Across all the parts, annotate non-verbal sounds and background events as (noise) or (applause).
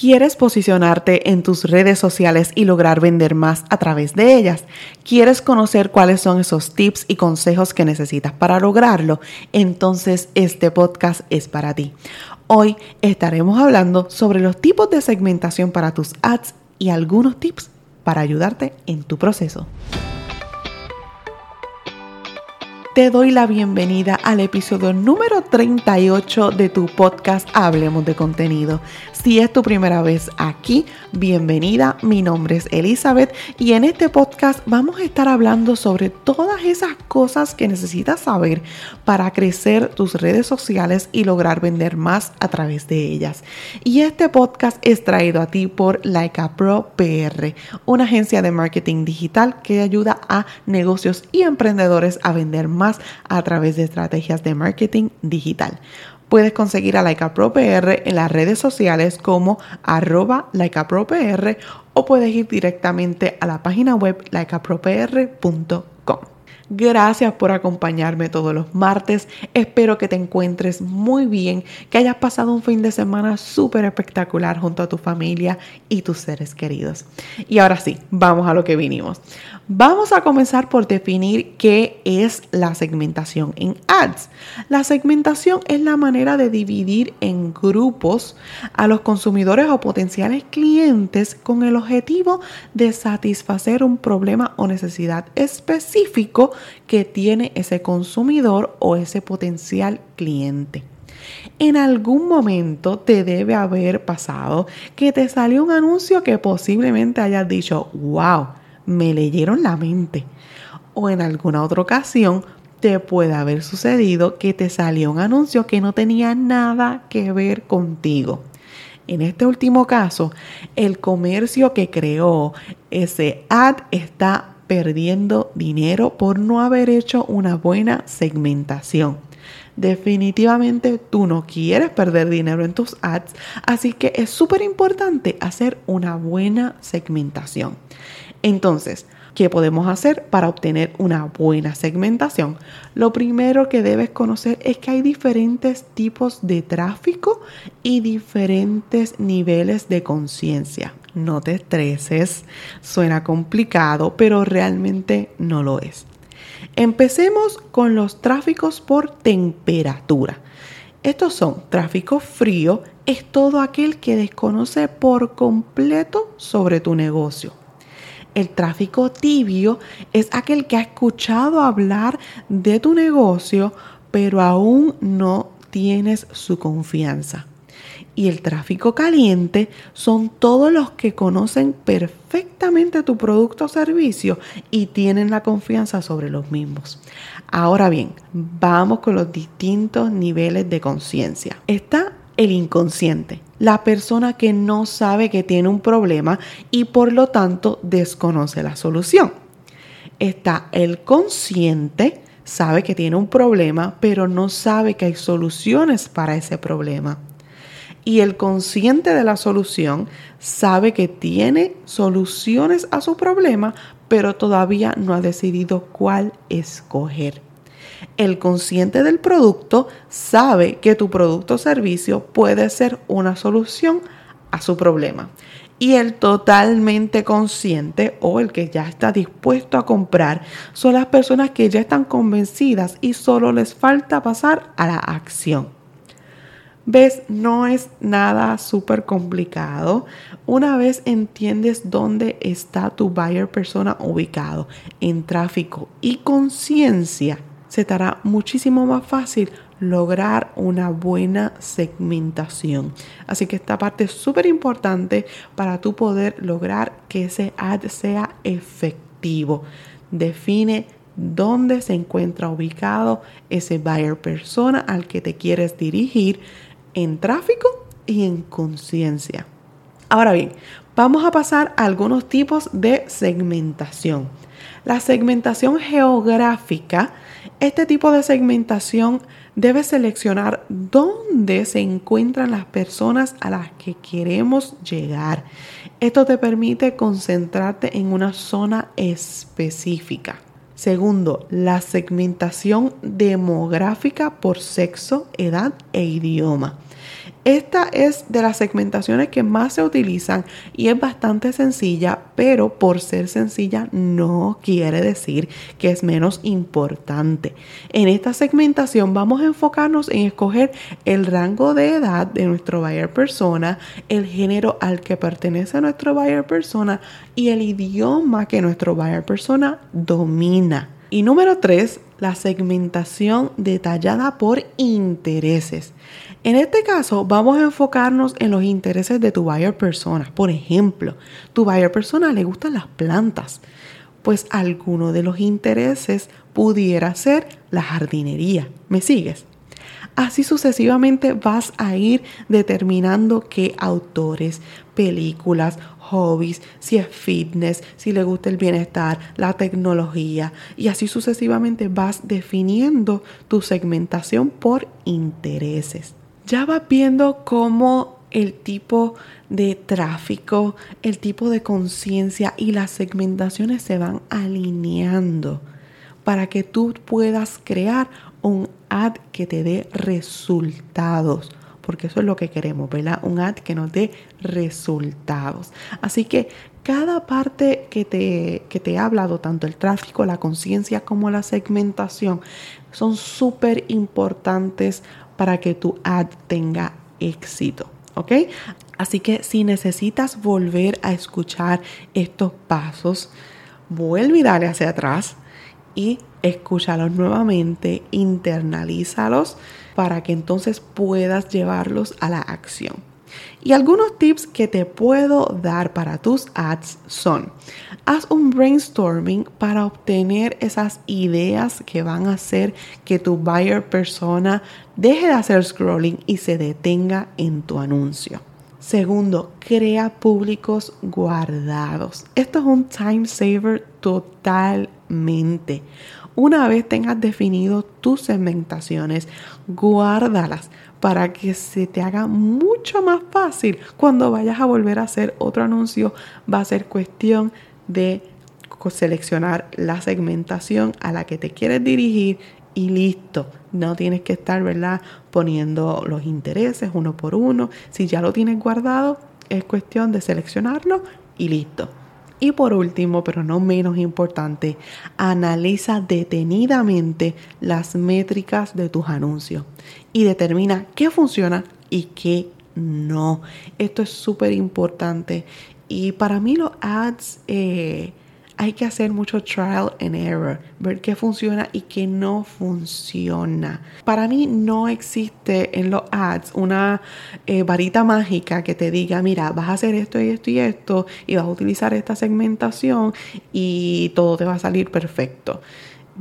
¿Quieres posicionarte en tus redes sociales y lograr vender más a través de ellas? ¿Quieres conocer cuáles son esos tips y consejos que necesitas para lograrlo? Entonces este podcast es para ti. Hoy estaremos hablando sobre los tipos de segmentación para tus ads y algunos tips para ayudarte en tu proceso. Te doy la bienvenida al episodio número 38 de tu podcast Hablemos de contenido. Si es tu primera vez aquí, bienvenida. Mi nombre es Elizabeth y en este podcast vamos a estar hablando sobre todas esas cosas que necesitas saber para crecer tus redes sociales y lograr vender más a través de ellas. Y este podcast es traído a ti por Laika Pro PR, una agencia de marketing digital que ayuda a negocios y emprendedores a vender más a través de estrategias de marketing digital. Puedes conseguir a Laika Pro PR en las redes sociales como arroba PR o puedes ir directamente a la página web laicapropr.com. Gracias por acompañarme todos los martes. Espero que te encuentres muy bien, que hayas pasado un fin de semana súper espectacular junto a tu familia y tus seres queridos. Y ahora sí, vamos a lo que vinimos. Vamos a comenzar por definir qué es la segmentación en ads. La segmentación es la manera de dividir en grupos a los consumidores o potenciales clientes con el objetivo de satisfacer un problema o necesidad específico que tiene ese consumidor o ese potencial cliente. En algún momento te debe haber pasado que te salió un anuncio que posiblemente hayas dicho, wow, me leyeron la mente. O en alguna otra ocasión te puede haber sucedido que te salió un anuncio que no tenía nada que ver contigo. En este último caso, el comercio que creó ese ad está perdiendo dinero por no haber hecho una buena segmentación. Definitivamente tú no quieres perder dinero en tus ads, así que es súper importante hacer una buena segmentación. Entonces, ¿qué podemos hacer para obtener una buena segmentación? Lo primero que debes conocer es que hay diferentes tipos de tráfico y diferentes niveles de conciencia. No te estreses, suena complicado, pero realmente no lo es. Empecemos con los tráficos por temperatura. Estos son tráfico frío, es todo aquel que desconoce por completo sobre tu negocio. El tráfico tibio es aquel que ha escuchado hablar de tu negocio, pero aún no tienes su confianza. Y el tráfico caliente son todos los que conocen perfectamente tu producto o servicio y tienen la confianza sobre los mismos. Ahora bien, vamos con los distintos niveles de conciencia. Está el inconsciente, la persona que no sabe que tiene un problema y por lo tanto desconoce la solución. Está el consciente, sabe que tiene un problema, pero no sabe que hay soluciones para ese problema. Y el consciente de la solución sabe que tiene soluciones a su problema, pero todavía no ha decidido cuál escoger. El consciente del producto sabe que tu producto o servicio puede ser una solución a su problema. Y el totalmente consciente o el que ya está dispuesto a comprar son las personas que ya están convencidas y solo les falta pasar a la acción. ¿Ves? No es nada súper complicado. Una vez entiendes dónde está tu buyer persona ubicado en tráfico y conciencia, se te hará muchísimo más fácil lograr una buena segmentación. Así que esta parte es súper importante para tú poder lograr que ese ad sea efectivo. Define dónde se encuentra ubicado ese buyer persona al que te quieres dirigir en tráfico y en conciencia. Ahora bien, vamos a pasar a algunos tipos de segmentación. La segmentación geográfica este tipo de segmentación debe seleccionar dónde se encuentran las personas a las que queremos llegar. Esto te permite concentrarte en una zona específica. Segundo, la segmentación demográfica por sexo, edad e idioma. Esta es de las segmentaciones que más se utilizan y es bastante sencilla, pero por ser sencilla no quiere decir que es menos importante. En esta segmentación vamos a enfocarnos en escoger el rango de edad de nuestro buyer persona, el género al que pertenece nuestro buyer persona y el idioma que nuestro buyer persona domina. Y número tres, la segmentación detallada por intereses. En este caso, vamos a enfocarnos en los intereses de tu buyer persona. Por ejemplo, tu buyer persona le gustan las plantas, pues alguno de los intereses pudiera ser la jardinería. ¿Me sigues? Así sucesivamente vas a ir determinando qué autores, películas, hobbies, si es fitness, si le gusta el bienestar, la tecnología y así sucesivamente vas definiendo tu segmentación por intereses ya vas viendo cómo el tipo de tráfico, el tipo de conciencia y las segmentaciones se van alineando para que tú puedas crear un ad que te dé resultados. Porque eso es lo que queremos, ¿verdad? Un ad que nos dé resultados. Así que cada parte que te, que te he hablado, tanto el tráfico, la conciencia como la segmentación, son súper importantes para que tu ad tenga éxito. ¿Ok? Así que si necesitas volver a escuchar estos pasos, vuelve y dale hacia atrás y escúchalos nuevamente, internalízalos para que entonces puedas llevarlos a la acción. Y algunos tips que te puedo dar para tus ads son, haz un brainstorming para obtener esas ideas que van a hacer que tu buyer persona deje de hacer scrolling y se detenga en tu anuncio. Segundo, crea públicos guardados. Esto es un time saver totalmente. Una vez tengas definido tus segmentaciones, guárdalas para que se te haga mucho más fácil cuando vayas a volver a hacer otro anuncio. Va a ser cuestión de seleccionar la segmentación a la que te quieres dirigir y listo. No tienes que estar, ¿verdad? Poniendo los intereses uno por uno. Si ya lo tienes guardado, es cuestión de seleccionarlo y listo. Y por último, pero no menos importante, analiza detenidamente las métricas de tus anuncios y determina qué funciona y qué no. Esto es súper importante. Y para mí los ads eh, hay que hacer mucho trial and error, ver qué funciona y qué no funciona. Para mí no existe en los ads una eh, varita mágica que te diga, mira, vas a hacer esto y esto y esto y vas a utilizar esta segmentación y todo te va a salir perfecto.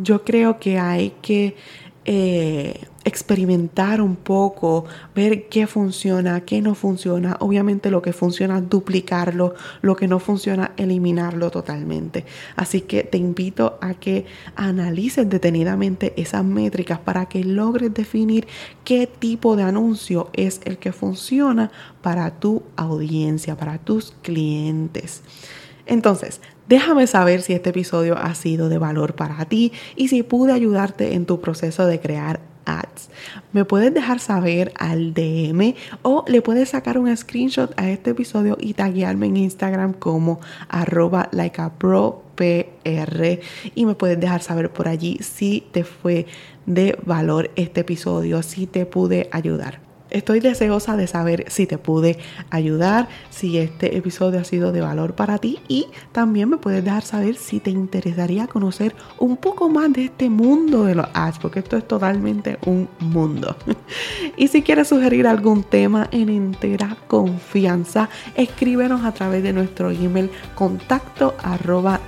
Yo creo que hay que eh, experimentar un poco, ver qué funciona, qué no funciona. Obviamente lo que funciona, duplicarlo, lo que no funciona, eliminarlo totalmente. Así que te invito a que analices detenidamente esas métricas para que logres definir qué tipo de anuncio es el que funciona para tu audiencia, para tus clientes. Entonces, déjame saber si este episodio ha sido de valor para ti y si pude ayudarte en tu proceso de crear ads. Me puedes dejar saber al DM o le puedes sacar un screenshot a este episodio y taguearme en Instagram como arroba likeapropr y me puedes dejar saber por allí si te fue de valor este episodio, si te pude ayudar. Estoy deseosa de saber si te pude ayudar, si este episodio ha sido de valor para ti y también me puedes dejar saber si te interesaría conocer un poco más de este mundo de los ads, porque esto es totalmente un mundo. (laughs) y si quieres sugerir algún tema en entera confianza, escríbenos a través de nuestro email contacto arroba.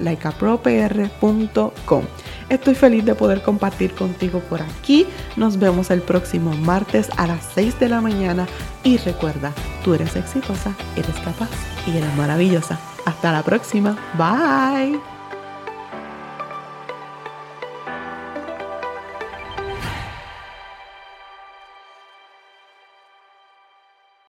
Estoy feliz de poder compartir contigo por aquí. Nos vemos el próximo martes a las 6 de la mañana. Y recuerda, tú eres exitosa, eres capaz y eres maravillosa. Hasta la próxima. Bye.